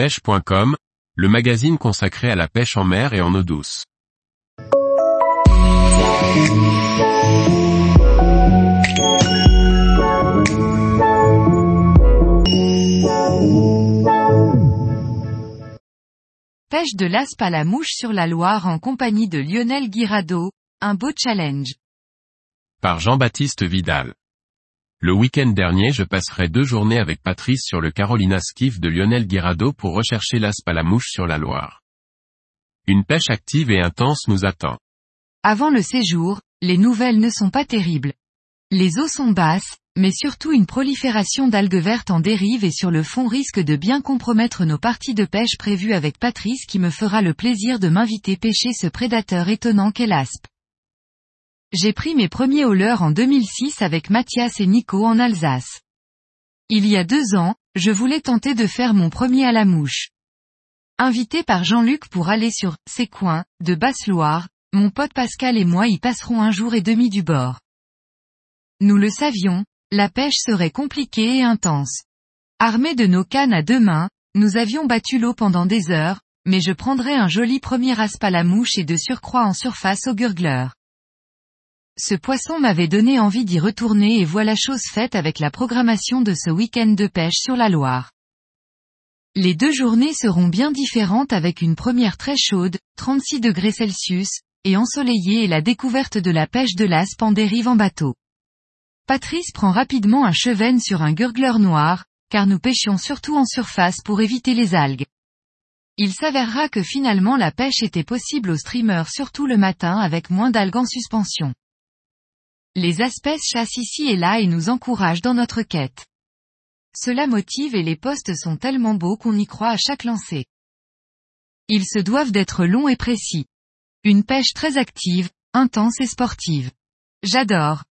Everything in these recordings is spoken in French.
pêche.com, le magazine consacré à la pêche en mer et en eau douce. Pêche de l'aspe à la mouche sur la Loire en compagnie de Lionel Guirado, un beau challenge. Par Jean-Baptiste Vidal. Le week-end dernier je passerai deux journées avec Patrice sur le Carolina Skiff de Lionel Guirado pour rechercher l'aspe à la mouche sur la Loire. Une pêche active et intense nous attend. Avant le séjour, les nouvelles ne sont pas terribles. Les eaux sont basses, mais surtout une prolifération d'algues vertes en dérive et sur le fond risque de bien compromettre nos parties de pêche prévues avec Patrice qui me fera le plaisir de m'inviter pêcher ce prédateur étonnant qu'est l'aspe. J'ai pris mes premiers hauleurs en 2006 avec Mathias et Nico en Alsace. Il y a deux ans, je voulais tenter de faire mon premier à la mouche. Invité par Jean-Luc pour aller sur « ces coins » de Basse-Loire, mon pote Pascal et moi y passerons un jour et demi du bord. Nous le savions, la pêche serait compliquée et intense. Armés de nos cannes à deux mains, nous avions battu l'eau pendant des heures, mais je prendrais un joli premier aspe à la mouche et de surcroît en surface au gurgleur. Ce poisson m'avait donné envie d'y retourner et voilà chose faite avec la programmation de ce week-end de pêche sur la Loire. Les deux journées seront bien différentes avec une première très chaude, 36 degrés et ensoleillée et la découverte de la pêche de l'aspe en dérive en bateau. Patrice prend rapidement un cheven sur un gurgleur noir, car nous pêchions surtout en surface pour éviter les algues. Il s'avérera que finalement la pêche était possible au streamer surtout le matin avec moins d'algues en suspension. Les espèces chassent ici et là et nous encouragent dans notre quête. Cela motive et les postes sont tellement beaux qu'on y croit à chaque lancer. Ils se doivent d'être longs et précis. Une pêche très active, intense et sportive. J'adore.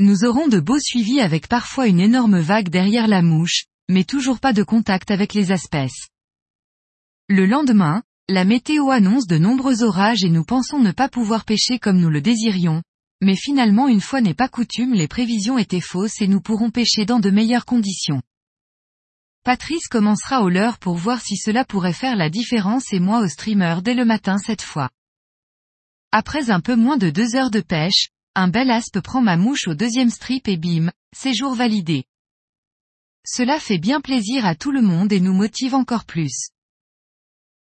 Nous aurons de beaux suivis avec parfois une énorme vague derrière la mouche, mais toujours pas de contact avec les espèces. Le lendemain, la météo annonce de nombreux orages et nous pensons ne pas pouvoir pêcher comme nous le désirions, mais finalement une fois n'est pas coutume les prévisions étaient fausses et nous pourrons pêcher dans de meilleures conditions. Patrice commencera au leurre pour voir si cela pourrait faire la différence et moi au streamer dès le matin cette fois. Après un peu moins de deux heures de pêche, un bel aspe prend ma mouche au deuxième strip et bim, séjour validé. Cela fait bien plaisir à tout le monde et nous motive encore plus.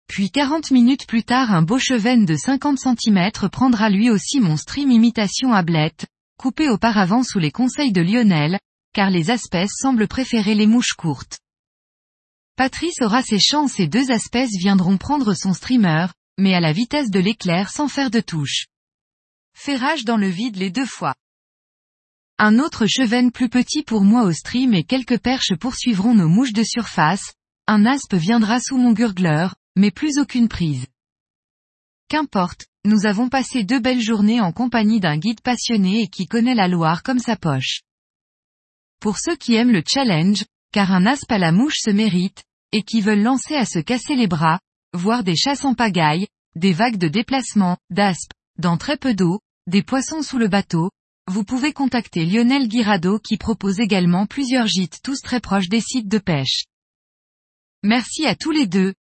Puis 40 minutes plus tard un beau cheven de 50 cm prendra lui aussi mon stream imitation ablette, coupé auparavant sous les conseils de Lionel, car les espèces semblent préférer les mouches courtes. Patrice aura ses chances et deux espèces viendront prendre son streamer, mais à la vitesse de l'éclair sans faire de touche. Ferrage dans le vide les deux fois. Un autre cheven plus petit pour moi au stream et quelques perches poursuivront nos mouches de surface, un aspe viendra sous mon gurgleur, mais plus aucune prise. Qu'importe, nous avons passé deux belles journées en compagnie d'un guide passionné et qui connaît la Loire comme sa poche. Pour ceux qui aiment le challenge, car un aspe à la mouche se mérite, et qui veulent lancer à se casser les bras, voir des chasses en pagaille, des vagues de déplacement, d'aspe, dans très peu d'eau, des poissons sous le bateau, vous pouvez contacter Lionel Guirado qui propose également plusieurs gîtes tous très proches des sites de pêche. Merci à tous les deux,